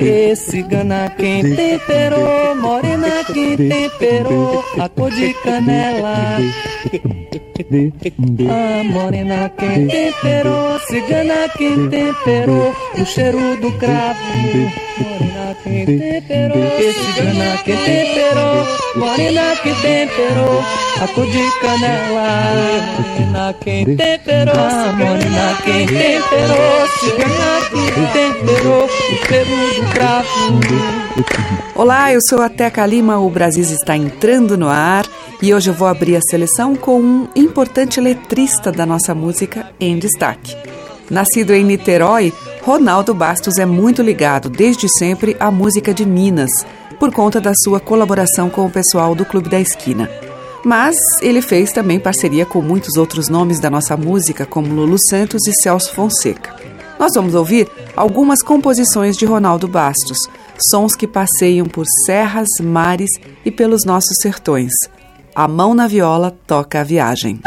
Esse gana quem temperou, morena quem temperou, a cor de canela. A morena quem temperou, cigana quem temperou, o cheiro do cravo. Morena quem temperou, esse gana quem temperou, morena quem temperou, a cor de canela. Morena quem temperou, morena quem temperou, cigana quem temperou, o cheiro. Olá, eu sou a Teca Lima, o Brasil está entrando no ar e hoje eu vou abrir a seleção com um importante letrista da nossa música em destaque. Nascido em Niterói, Ronaldo Bastos é muito ligado desde sempre à música de Minas, por conta da sua colaboração com o pessoal do Clube da Esquina. Mas ele fez também parceria com muitos outros nomes da nossa música, como Lulu Santos e Celso Fonseca. Nós vamos ouvir algumas composições de Ronaldo Bastos, sons que passeiam por serras, mares e pelos nossos sertões. A mão na viola toca a viagem.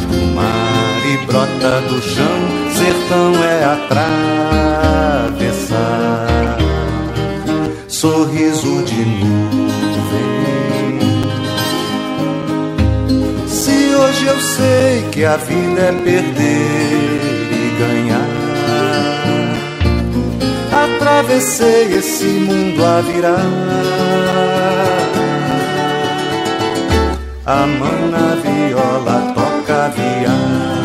Do mar e brota do chão, sertão é atravessar. Sorriso de nuvem. Se hoje eu sei que a vida é perder e ganhar, atravessei esse mundo a virar. A mão na viola a viagem.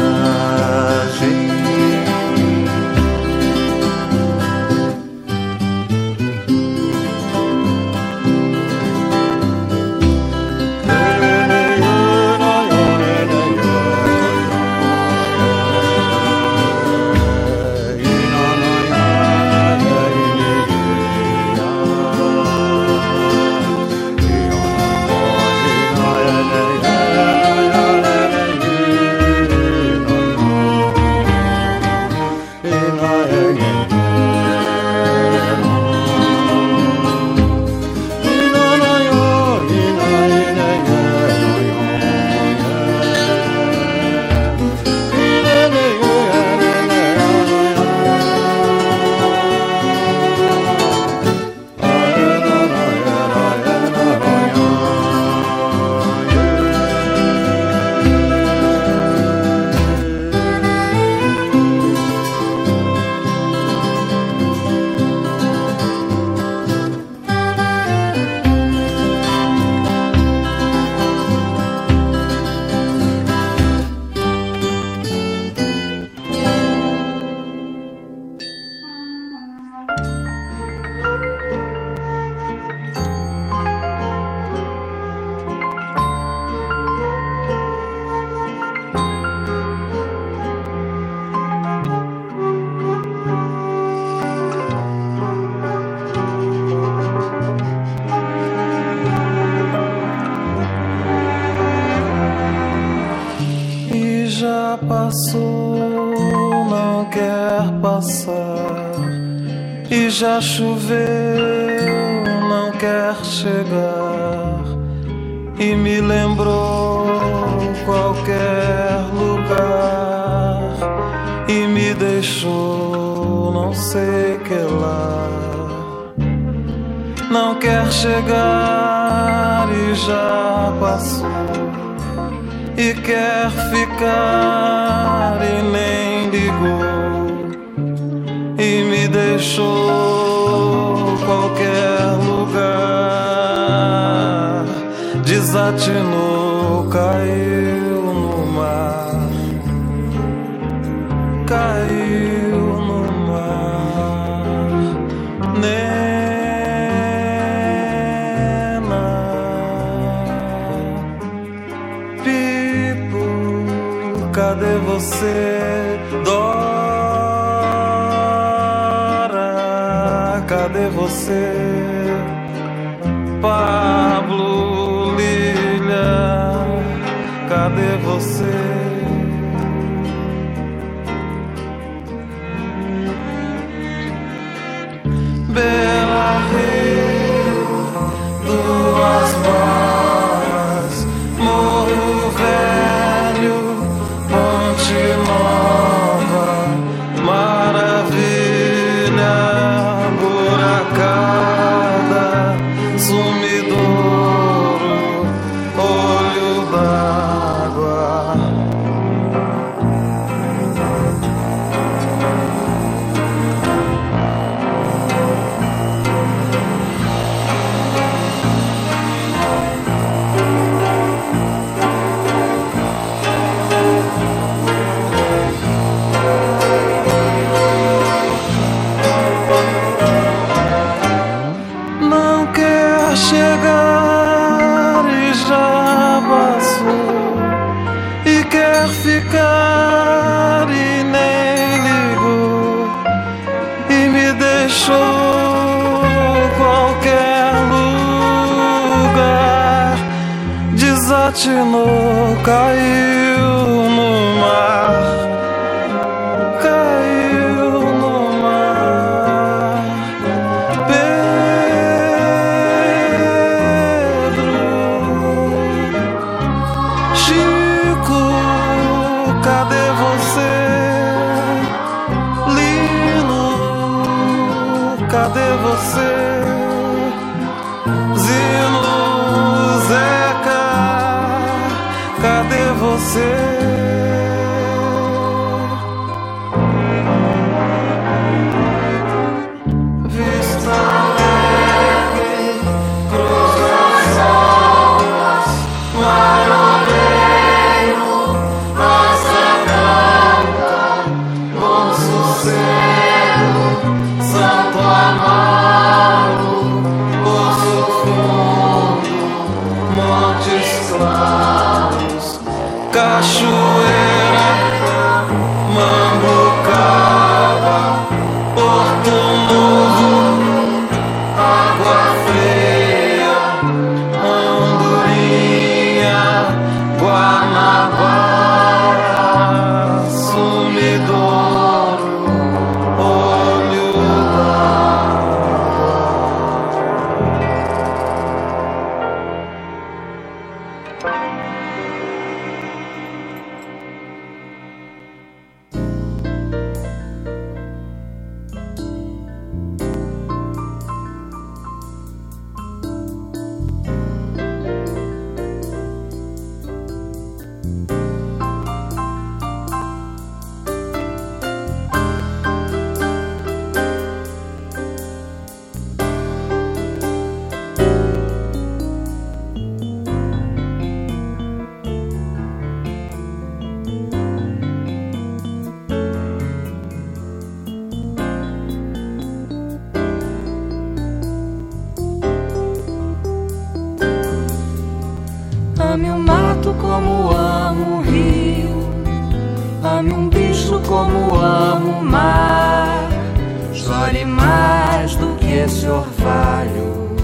Esse orvalho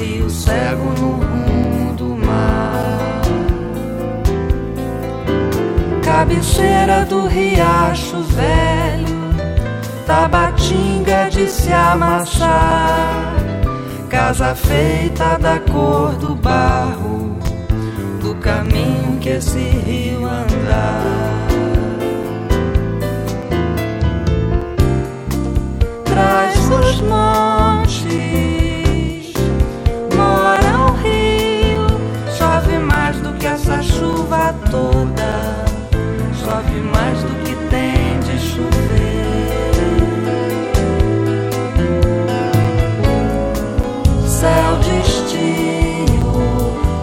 e o cego no mundo do mar. Cabeceira do riacho velho, tabatinga de se amassar, casa feita da cor do barro, do caminho que esse rio andar. Dos montes mora o rio. Chove mais do que essa chuva toda. Chove mais do que tem de chover. Céu destino,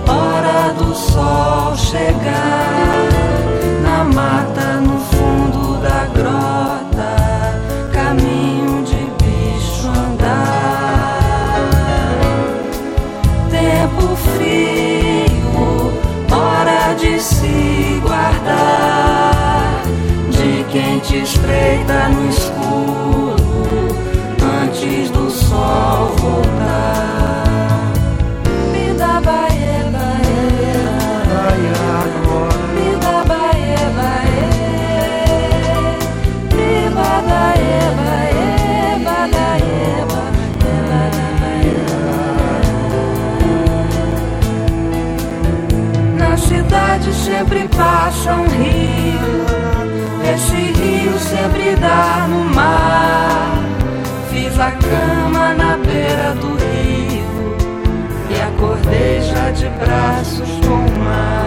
hora do sol. feita no escuro antes do sol voltar. Me dá baie, me dá me. Na cidade sempre passa um rio nadar no mar. Fiz a cama na beira do rio e acordei já de braços com o mar.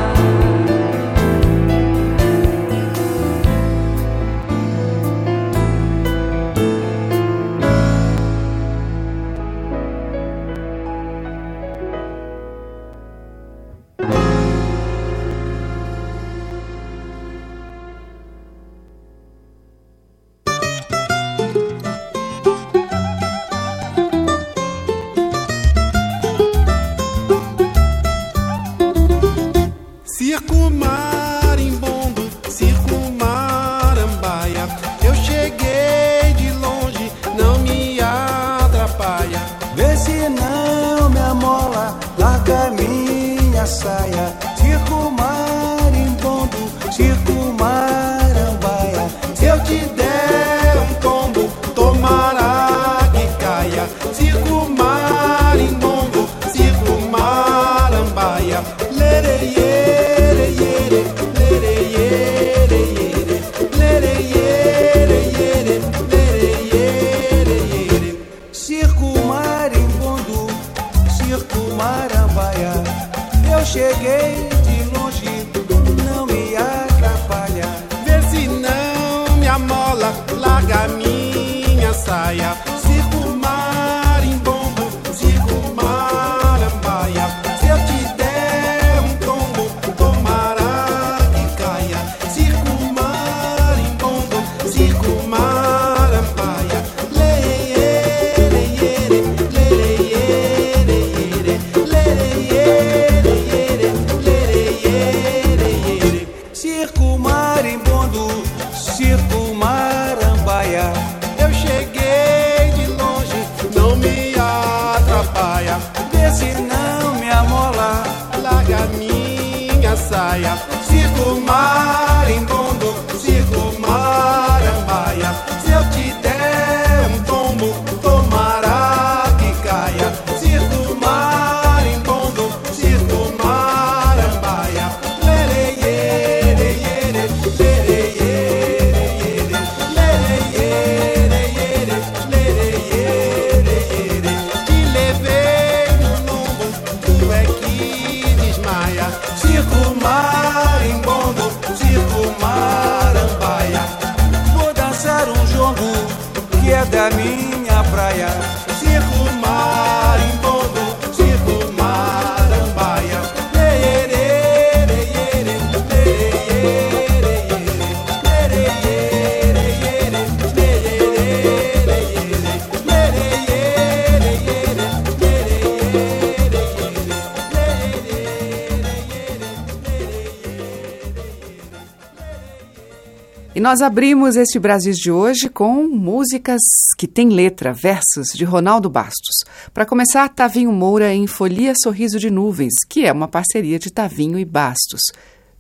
Nós abrimos este Brasil de hoje com músicas que têm letra, versos de Ronaldo Bastos. Para começar, Tavinho Moura em Folia Sorriso de Nuvens, que é uma parceria de Tavinho e Bastos.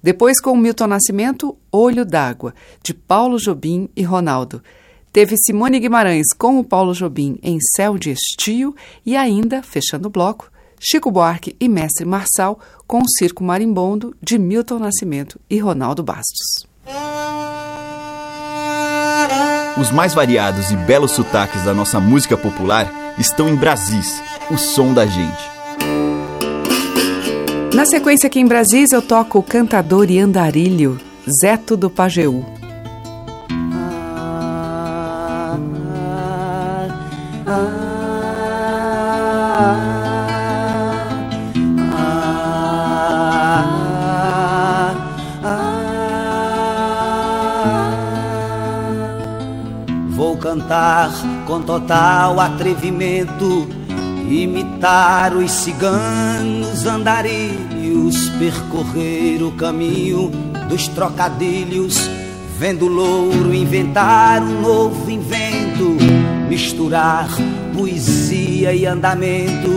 Depois, com Milton Nascimento, Olho d'Água, de Paulo Jobim e Ronaldo. Teve Simone Guimarães com o Paulo Jobim em Céu de Estio e ainda, fechando o bloco, Chico Buarque e Mestre Marçal com o Circo Marimbondo, de Milton Nascimento e Ronaldo Bastos. Os mais variados e belos sotaques da nossa música popular estão em Brasis, o som da gente. Na sequência aqui em Brasis eu toco o cantador e andarilho Zeto do Pajeú. Vou cantar com total atrevimento, imitar os ciganos andarilhos, percorrer o caminho dos trocadilhos, vendo louro inventar um novo invento, misturar poesia e andamento,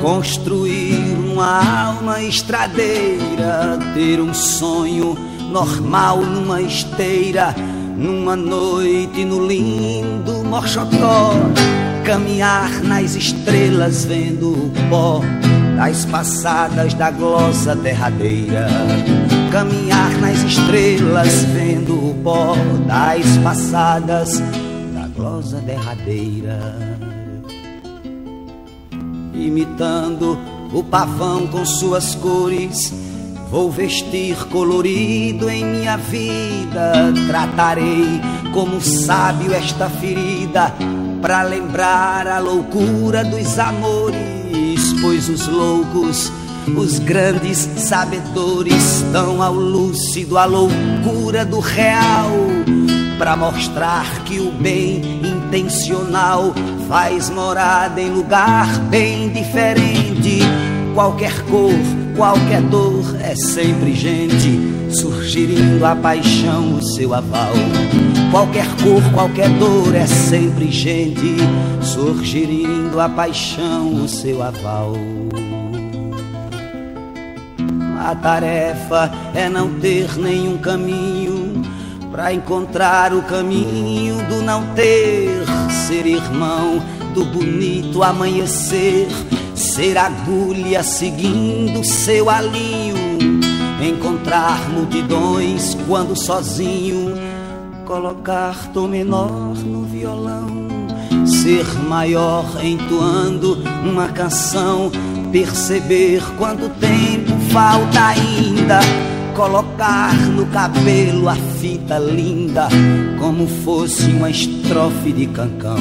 construir uma alma estradeira, ter um sonho normal numa esteira, numa noite no lindo Morxotó, caminhar nas estrelas vendo o pó das passadas da glosa derradeira. Caminhar nas estrelas vendo o pó das passadas da glosa derradeira. Imitando o pavão com suas cores, vou vestir colorido em minha vida. Tratarei como sábio esta ferida, pra lembrar a loucura dos amores, pois os loucos. Os grandes sabedores dão ao lúcido a loucura do real, pra mostrar que o bem intencional faz morada em lugar bem diferente. Qualquer cor, qualquer dor é sempre gente, surgindo a paixão, o seu aval. Qualquer cor, qualquer dor é sempre gente, surgindo a paixão, o seu aval. A tarefa é não ter nenhum caminho para encontrar o caminho do não ter, ser irmão do bonito amanhecer, ser agulha seguindo seu alinho, encontrar multidões quando sozinho, colocar tom menor no violão, ser maior entoando uma canção, perceber quanto tempo falta ainda. Colocar no cabelo a fita linda, como fosse uma estrofe de cancão.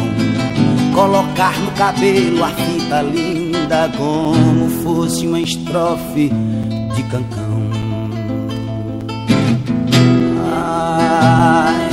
Colocar no cabelo a fita linda, como fosse uma estrofe de cancão. Ai,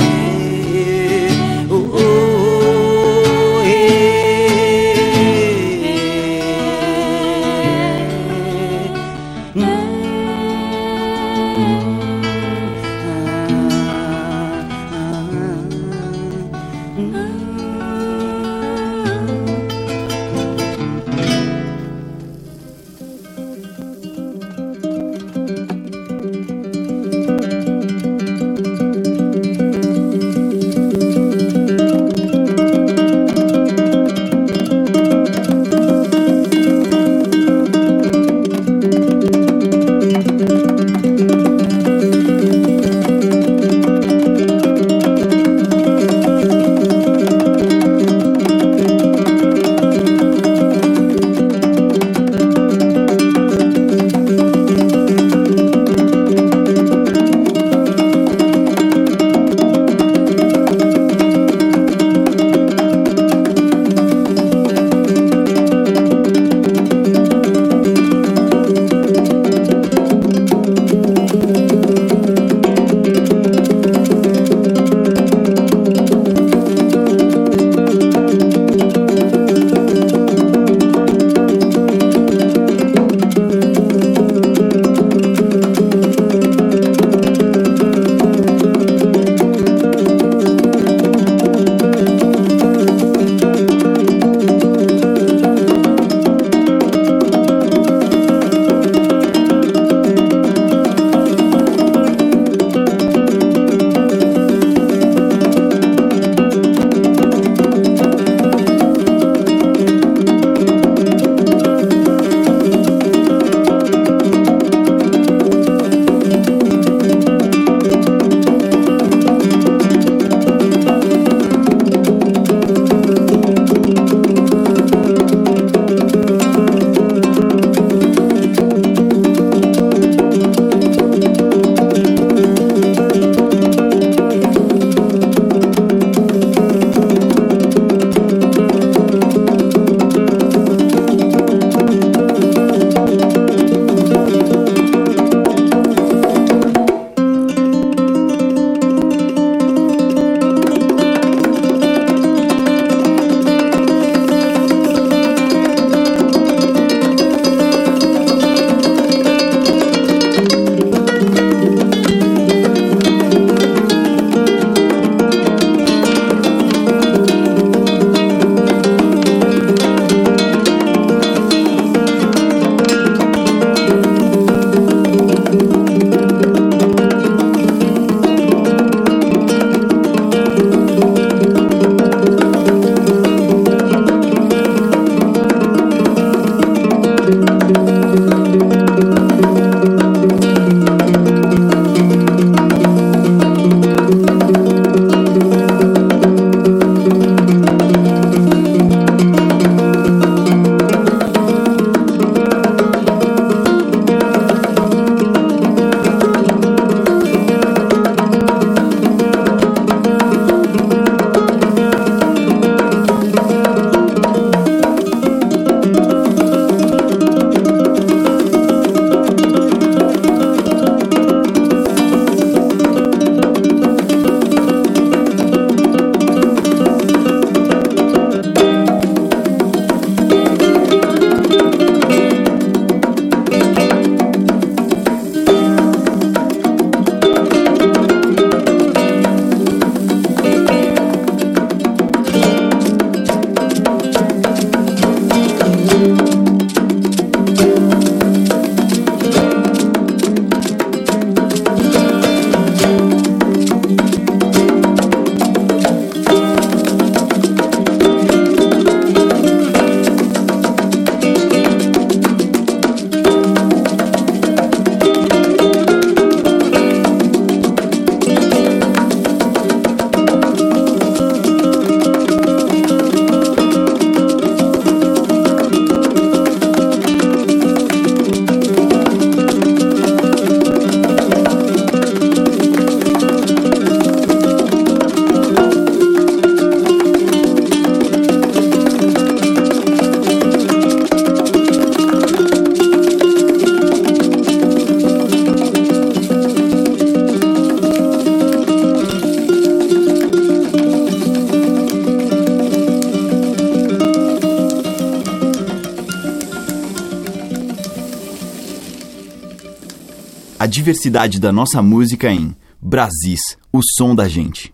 diversidade da nossa música em Brasis, o som da gente.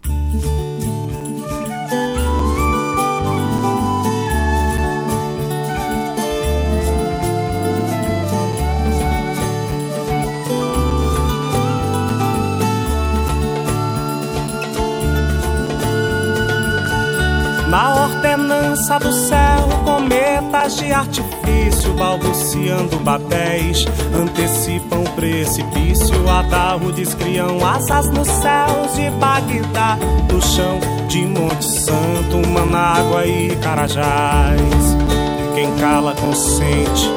Na ordenança do céu, cometas de artifício, balbuciando babéis, antecipam precipício. Adarrudes criam asas nos céus de Bagdá, do chão de Monte Santo, Manágua e Carajás. Quem cala consente,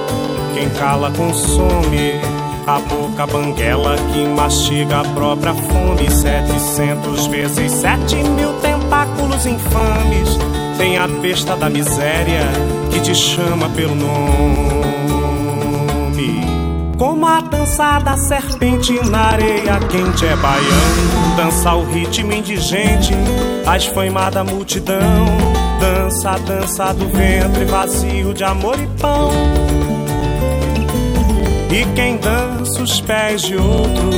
quem cala consome. A boca banguela que mastiga a própria fome. Setecentos vezes sete mil tentáculos infames. Tem a besta da miséria que te chama pelo nome. Como a dança da serpente na areia quente é baiano. Dança o ritmo indigente, a esfaimada multidão. Dança a dança do ventre vazio de amor e pão. E quem dança os pés de outro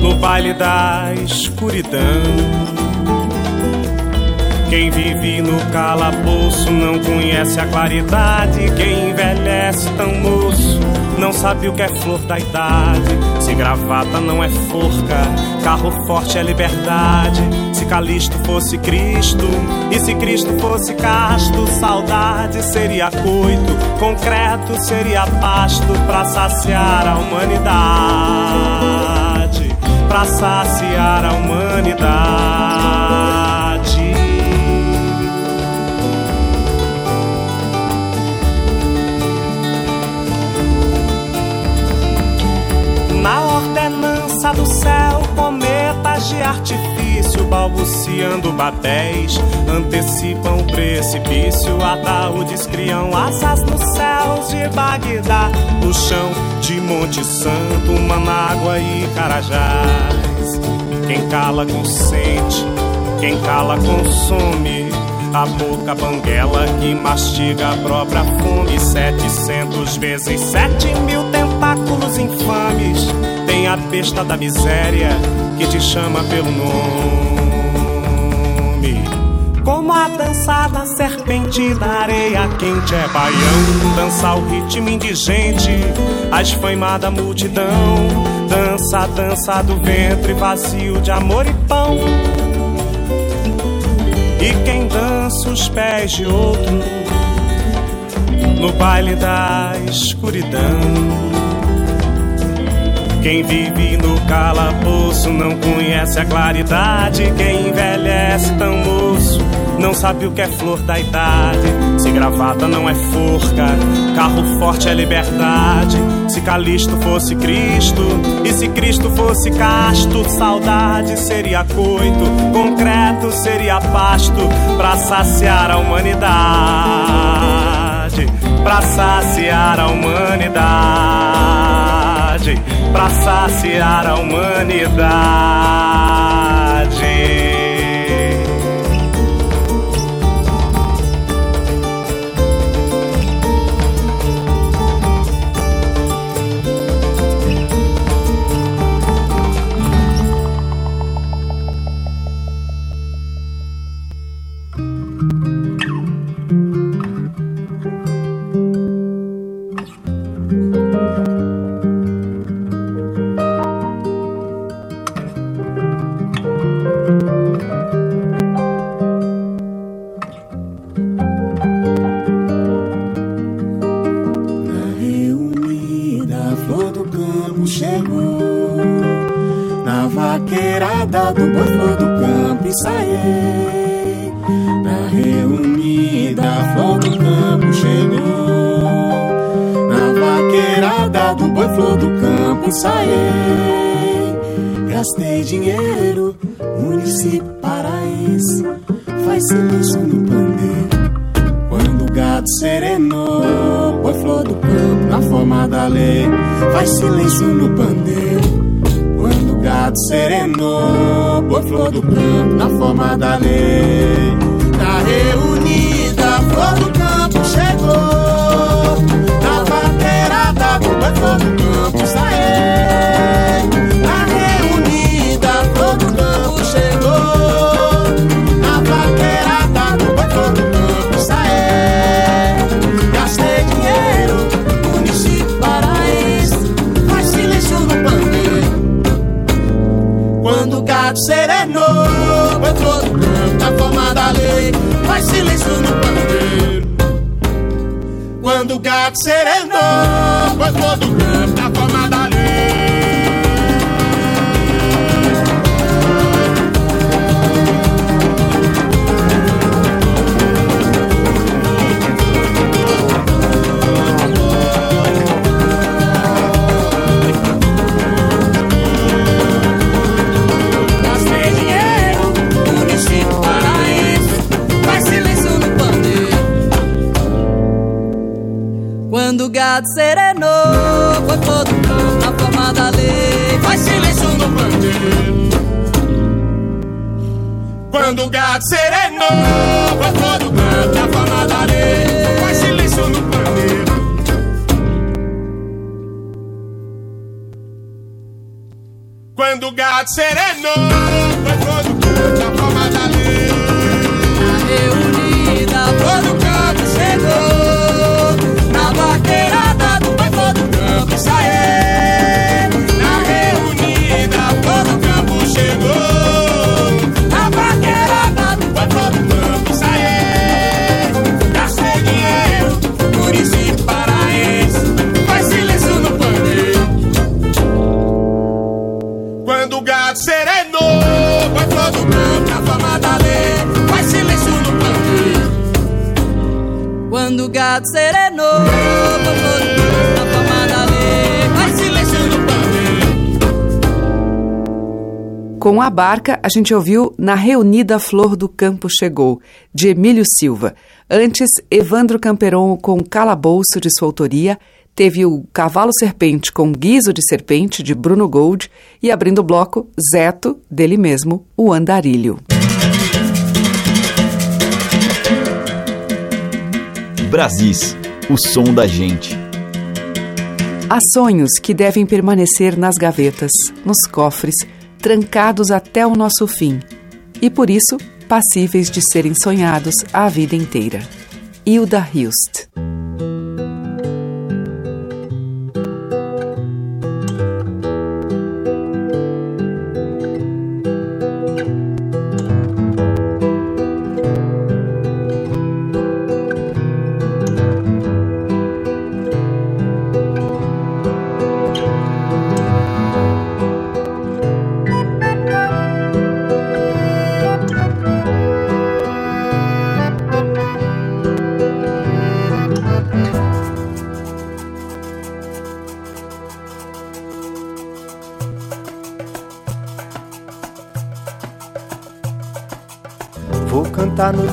no baile da escuridão. Quem vive no calabouço não conhece a claridade. Quem envelhece tão moço não sabe o que é flor da idade. Se gravata não é forca, carro forte é liberdade. Se Calisto fosse Cristo e se Cristo fosse casto, saudade seria coito, concreto seria pasto pra saciar a humanidade. Pra saciar a humanidade. Ordenança do céu, cometas de artifício balbuciando babéis, antecipam o precipício. Ataúdes criam asas nos céus de Bagdá, no chão de Monte Santo, Manágua e Carajás. Quem cala consente, quem cala consome. A boca banguela que mastiga a própria fome. Setecentos vezes sete mil tentáculos infames. A besta da miséria que te chama pelo nome. Como a dança da serpente na areia quente é baião. Dança o ritmo indigente, a esfaimada multidão. Dança dança do ventre vazio de amor e pão. E quem dança os pés de outro no baile da escuridão. Quem vive no calabouço não conhece a claridade. Quem envelhece tão moço não sabe o que é flor da idade. Se gravata não é forca, carro forte é liberdade. Se Calisto fosse Cristo e se Cristo fosse casto, saudade seria coito, concreto seria pasto pra saciar a humanidade. Pra saciar a humanidade pra saciar a humanidade. Quando a barca, a gente ouviu Na Reunida Flor do Campo Chegou, de Emílio Silva. Antes, Evandro Camperon com Calabouço, de sua autoria. Teve o Cavalo Serpente com Guiso de Serpente, de Bruno Gold. E abrindo o bloco, Zeto, dele mesmo, o Andarilho. Brasis, o som da gente. Há sonhos que devem permanecer nas gavetas, nos cofres, trancados até o nosso fim, e por isso passíveis de serem sonhados a vida inteira. Hilda Hilst.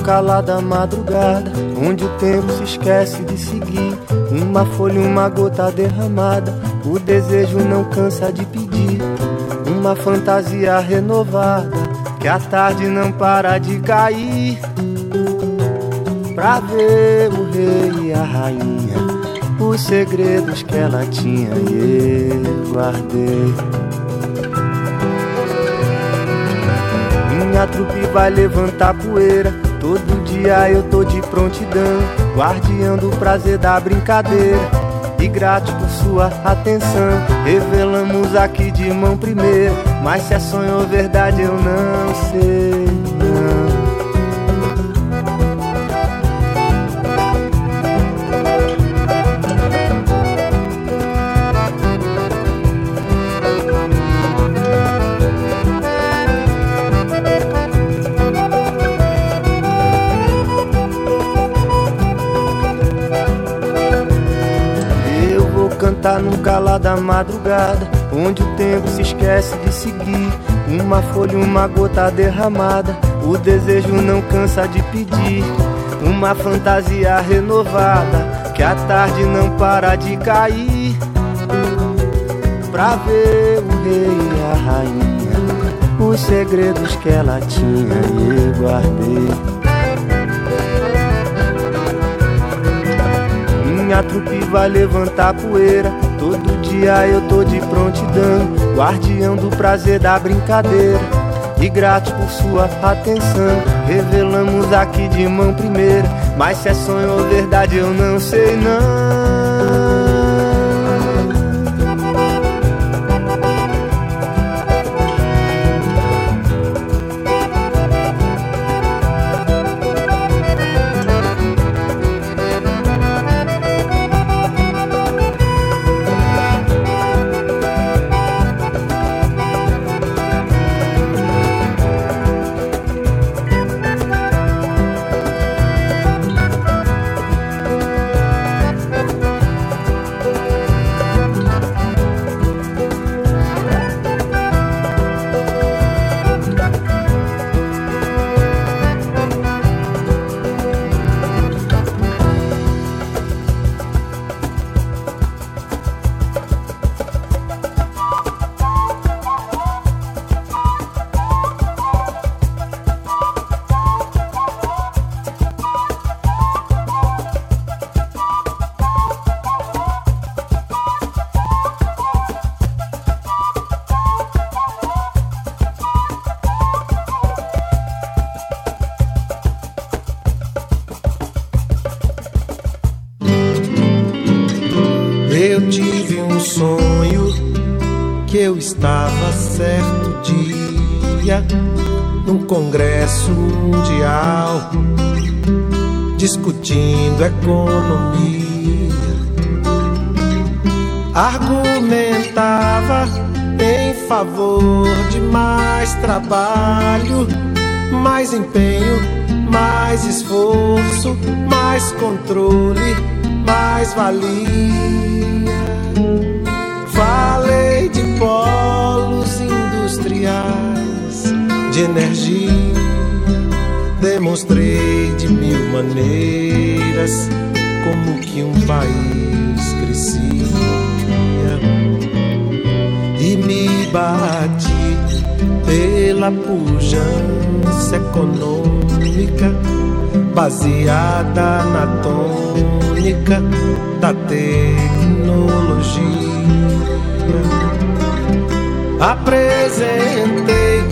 Cantar no calar da madrugada, onde o tempo se esquece de seguir. Uma folha, uma gota derramada, o desejo não cansa de pedir. Uma fantasia renovada, que a tarde não para de cair. Pra ver o rei e a rainha, os segredos que ela tinha e eu guardei. Minha trupe vai levantar poeira. Dia eu tô de prontidão, guardião do prazer da brincadeira. E grato por sua atenção, revelamos aqui de mão primeira. Mas se é sonho ou verdade eu não sei, da madrugada, onde o tempo se esquece de seguir. Uma folha, uma gota derramada, o desejo não cansa de pedir. Uma fantasia renovada, que a tarde não para de cair. Pra ver o rei e a rainha, os segredos que ela tinha e eu guardei. Minha trupe vai levantar poeira. Todo dia eu tô de prontidão, guardião do prazer da brincadeira. E grato por sua atenção, revelamos aqui de mão primeira. Mas se é sonho ou verdade eu não sei não. Eu estava certo dia num congresso mundial discutindo economia. Argumentava em favor de mais trabalho, mais empenho, mais esforço, mais controle, mais valia. De polos industriais, de energia, demonstrei de mil maneiras como que um país crescia e me bati pela pujança econômica baseada na tônica da tecnologia. Apresentei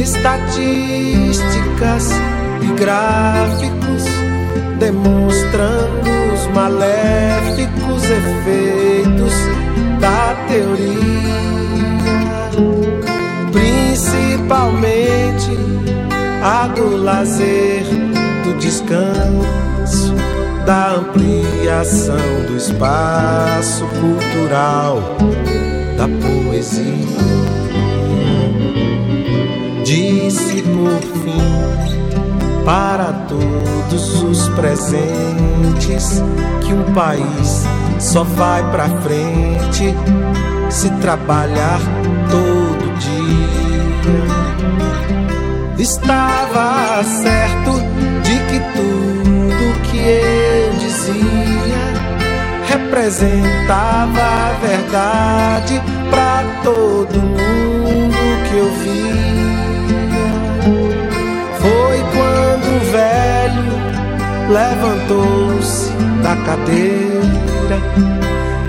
estatísticas e gráficos demonstrando os maléficos efeitos da teoria principalmente a do lazer, do descanso, da ampliação do espaço cultural, da poesia. Disse por fim para todos os presentes que um país só vai pra frente se trabalhar todo dia. Estava certo de que tudo que eu dizia representava a verdade para todo mundo que eu via. Levantou-se da cadeira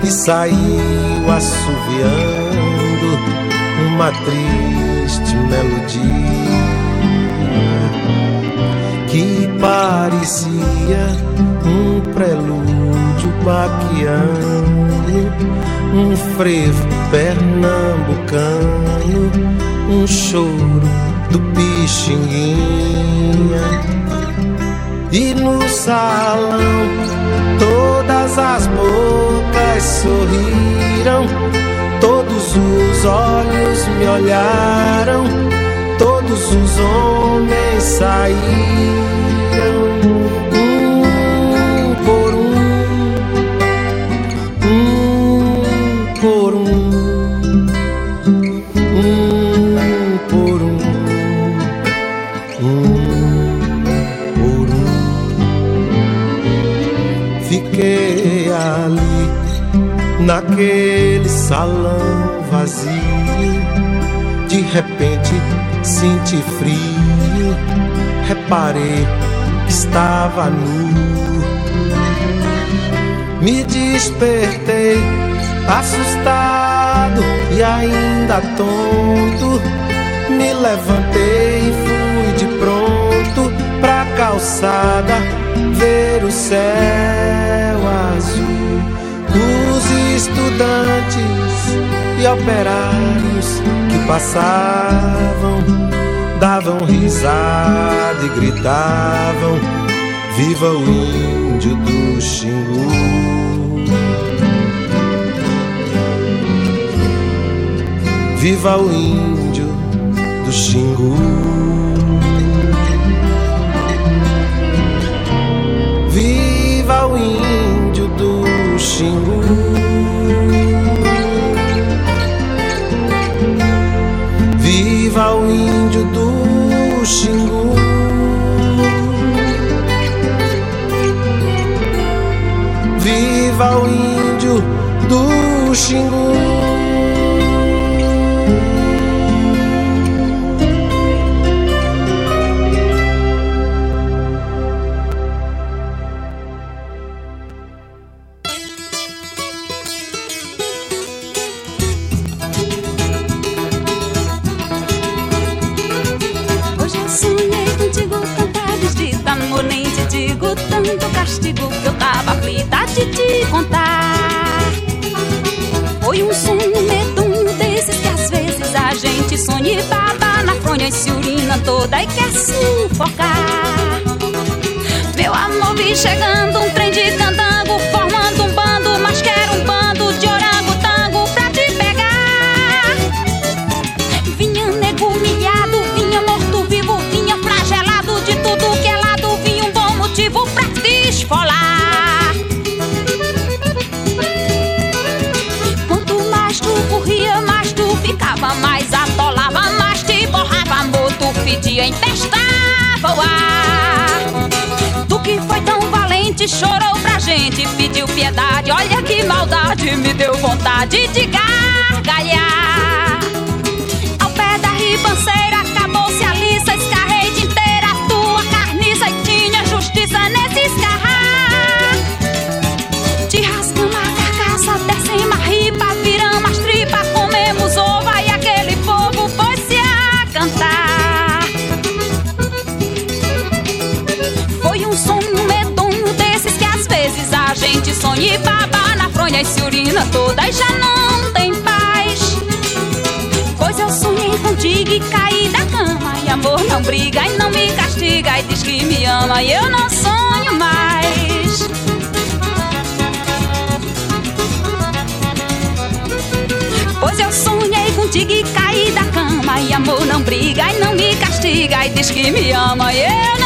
e saiu assoviando uma triste melodia que parecia um prelúdio baquiano, um frevo pernambucano, um choro do Pixinguinha. E no salão todas as bocas sorriram, todos os olhos me olharam, todos os homens saíram. Um por um, um por um, naquele salão vazio. De repente senti frio, reparei que estava nu. Me despertei, assustado e ainda tonto. Me levantei e fui de pronto pra calçada ver o céu estudantes e operários que passavam davam risada e gritavam: Viva o índio do Xingu! Viva o índio do Xingu! Viva o índio Viva o índio do Xingu. Hoje sonhei contigo, cantares de amor nem digo tanto castigo que eu tava aflita de contar. Foi um sonho medonho desses que às vezes a gente sonha e baba na fronha e se urina toda e quer sufocar. Meu amor, vi chegando um trem de tu fedia, empestava o ar. Tu que foi tão valente, chorou pra gente, pediu piedade, olha que maldade, me deu vontade de gargalhar. Ao pé da ribanceira, acabou-se a liça, escarrei de inteira a tua carniça e tinha justiça nesse escarrar. Vezes a gente sonha e baba na fronha e se urina toda e já não tem paz. Pois eu sonhei contigo e caí da cama e amor não briga e não me castiga e diz que me ama e eu não sonho mais. Pois eu sonhei contigo e caí da cama E amor não briga e não me castiga E diz que me ama e eu não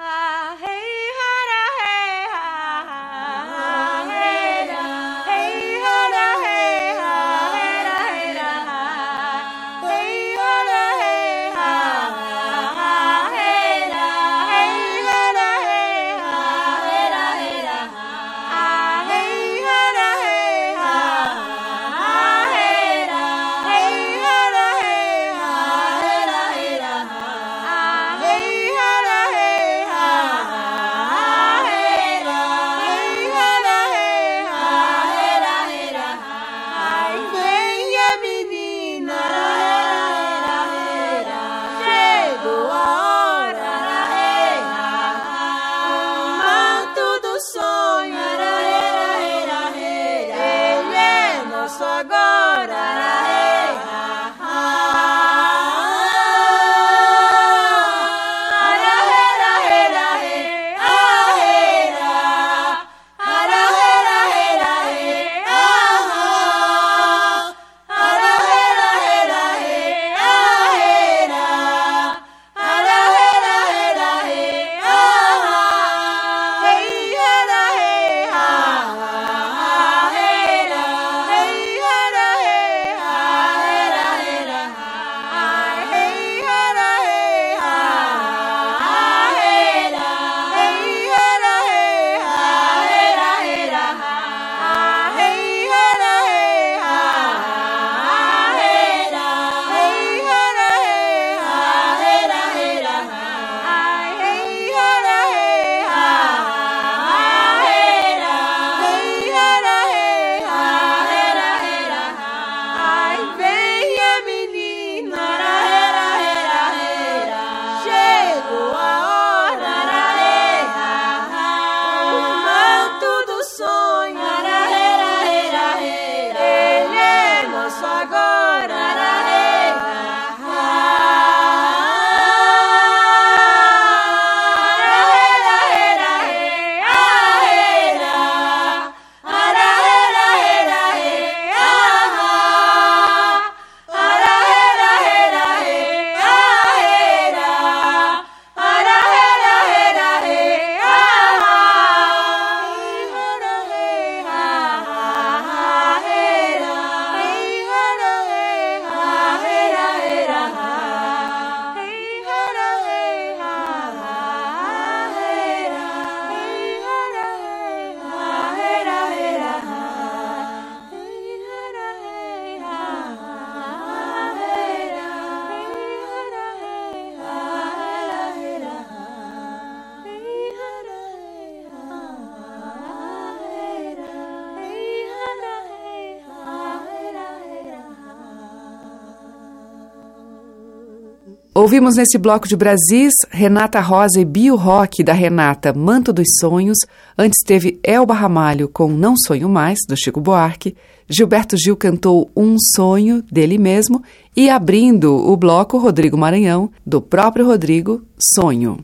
Ouvimos nesse bloco de Brasis Renata Rosa e Bio Rock da Renata Manto dos Sonhos. Antes teve Elba Ramalho com Não Sonho Mais, do Chico Buarque. Gilberto Gil cantou Um Sonho, dele mesmo. E abrindo o bloco, Rodrigo Maranhão, do próprio Rodrigo, Sonho.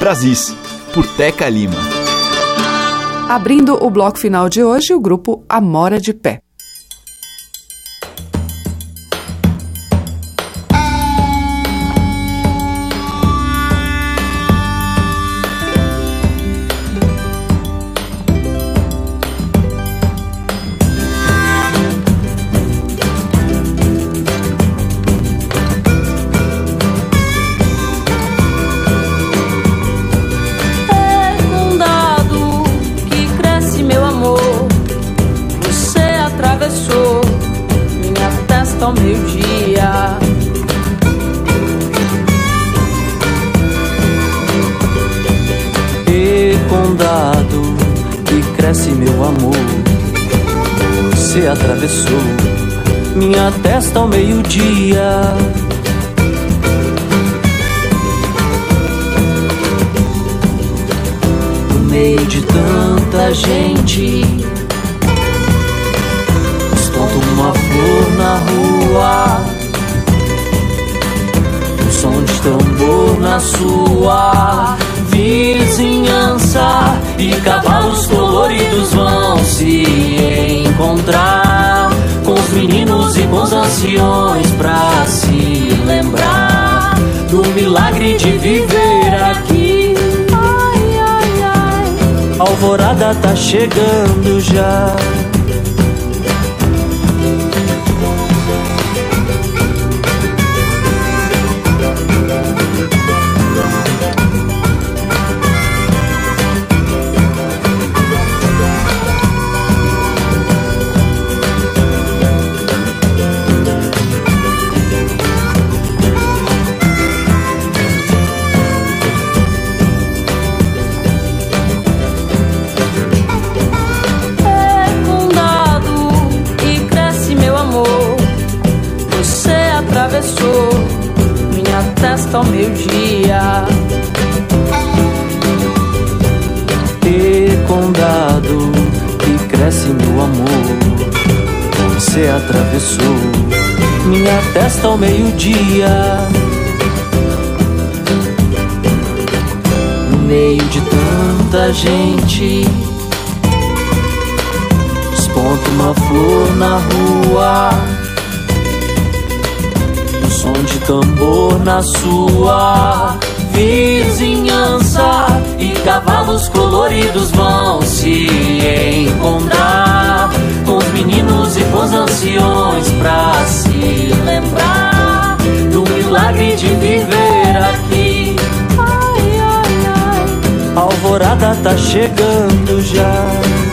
Brasis, por Teca Lima. Abrindo o bloco final de hoje, o grupo Amora de Pé. you do milagre de viver aqui. Ai, ai, ai. Alvorada tá chegando já. Testa ao meio-dia. No meio de tanta gente, desponta uma flor na rua som de tambor na sua vizinhança e cavalos coloridos vão se encontrar com os meninos e com os anciões pra se lembrar do milagre de viver aqui. Ai, ai, ai. A alvorada tá chegando já.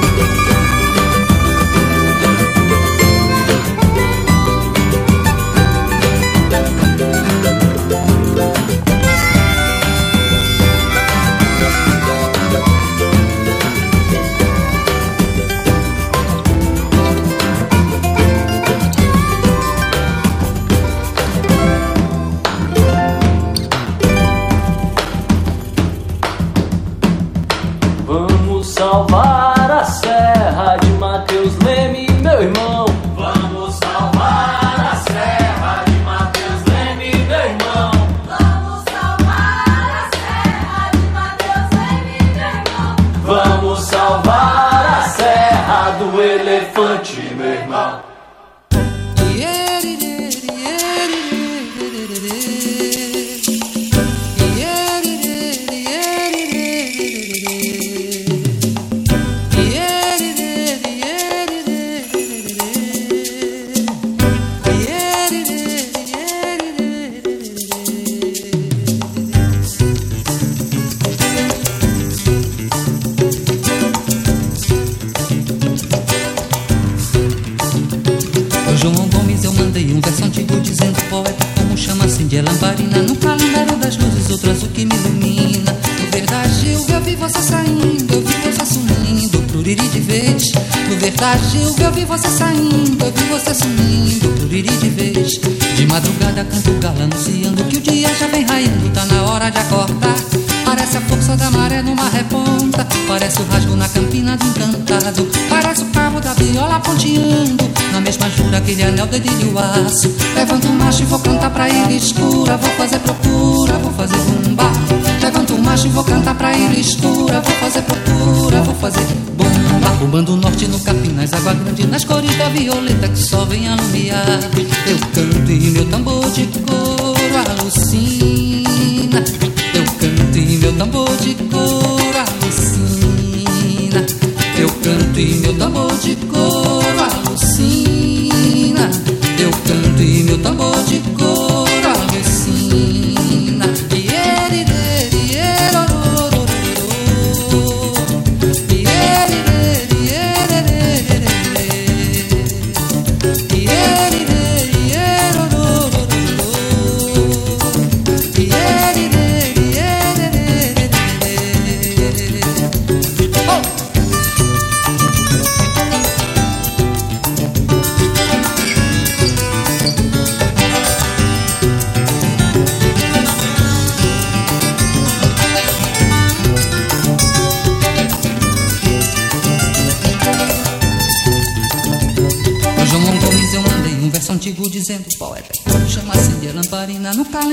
Vou cantar pra ilha escura, vou fazer procura, vou fazer bomba. Bombando o norte no capim, nas águas grandes, nas cores da violeta que só vem alumiar. Eu canto e meu tambor de couro alucina. Eu canto e meu tambor de couro alucina. Eu canto e meu tambor de couro alucina. Eu canto e meu tambor de couro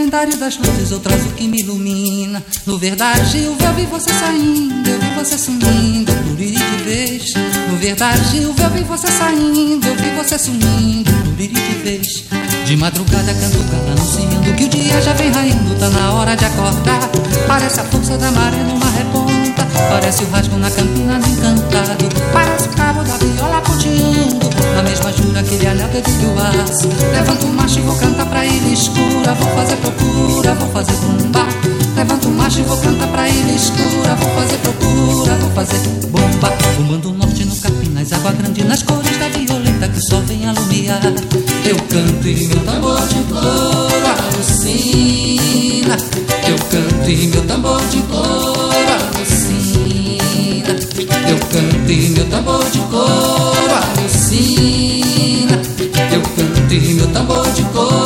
calendário das luzes Eu trazo o que me ilumina. No verdade eu vi você saindo Eu vi você sumindo por ir de vez. No verdade eu vi você saindo Eu vi você sumindo por ir de vez. De madrugada canto galo anunciando Que o dia já vem raindo Tá na hora de acordar. Parece a força da maré numa reponta Parece o rasgo na campina do encantado. Parece o cabo da viola ponteando Na mesma jura aquele anel dedilho aço. Levanto o macho e vou cantar pra ilha escura. Vou fazer procura, vou fazer bomba Levanto o macho e vou cantar pra ilha escura. Vou fazer procura, vou fazer bomba. Fumando o norte no capim, nas águas grandes Nas cores da violeta que só vem alumiar. Eu canto e meu tambor de couro alucina. Eu canto e meu tambor de couro alucina Eu canto e meu tambor de couro alucina. Eu canto e meu tambor de couro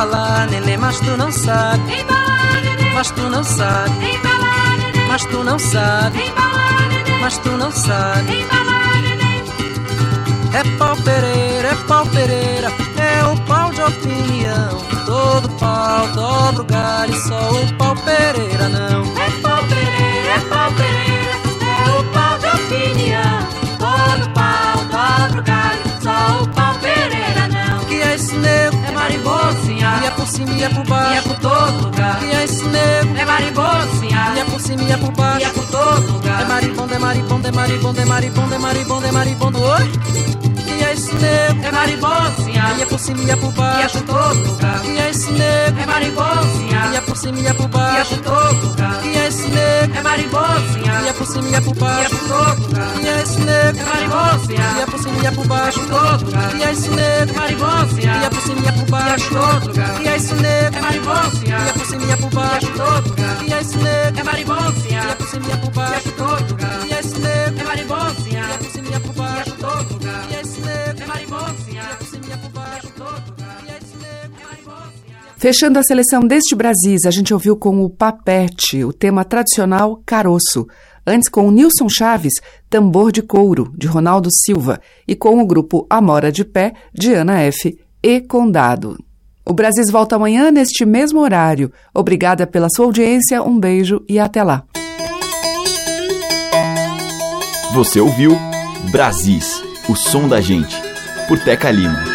embalar, neném, mas tu não sabe. Embalar, mas tu não sabe. Embalar, mas tu não sabe. Embalar, mas tu não sabe. Embalar, neném. É pau Pereira, é pau Pereira, é o pau de opinião. Todo pau dobra o galho, só o pau Pereira não. É e é por baixo. E é por todo lugar. Que é esse nego? É marimbocinha. E é por cima e é por baixo. E é por todo lugar. É maribondo, é maribondo, é maribondo, é maribondo, é maribondo, é maribondo. Oi? É esse nego? É marimbocinha. E é por cima e é por baixo. E é por todo lugar. Que é esse nego? É marimbocinha. E é por cima e é por baixo. E é por todo lugar. Que é esse nego? É marimbocinha. E é por cima e é por baixo. E é por todo lugar. Que é esse nego? É marimbocinha. E é por cima e é por baixo. E é por todo lugar. Que é esse nego? É marimbocinha. E é por cima e é por baixo. E é por todo lugar. Que é esse nego? É marimbocinha. E é por cima e é por baixo. E é por todo lugar. É? É. E é e é. E é é esse nego? É marimbocinha. E é por cima e é por Fechando a seleção deste Brasis, a gente ouviu com o Papete, o tema tradicional Caroço. Antes com o Nilson Chaves, Tambor de Couro, de Ronaldo Silva. E com o grupo Amora de Pé, de Ana F. e Condado. O Brasis volta amanhã neste mesmo horário. Obrigada pela sua audiência, um beijo e até lá. Você ouviu Brasis, o som da gente, por Teca Lima.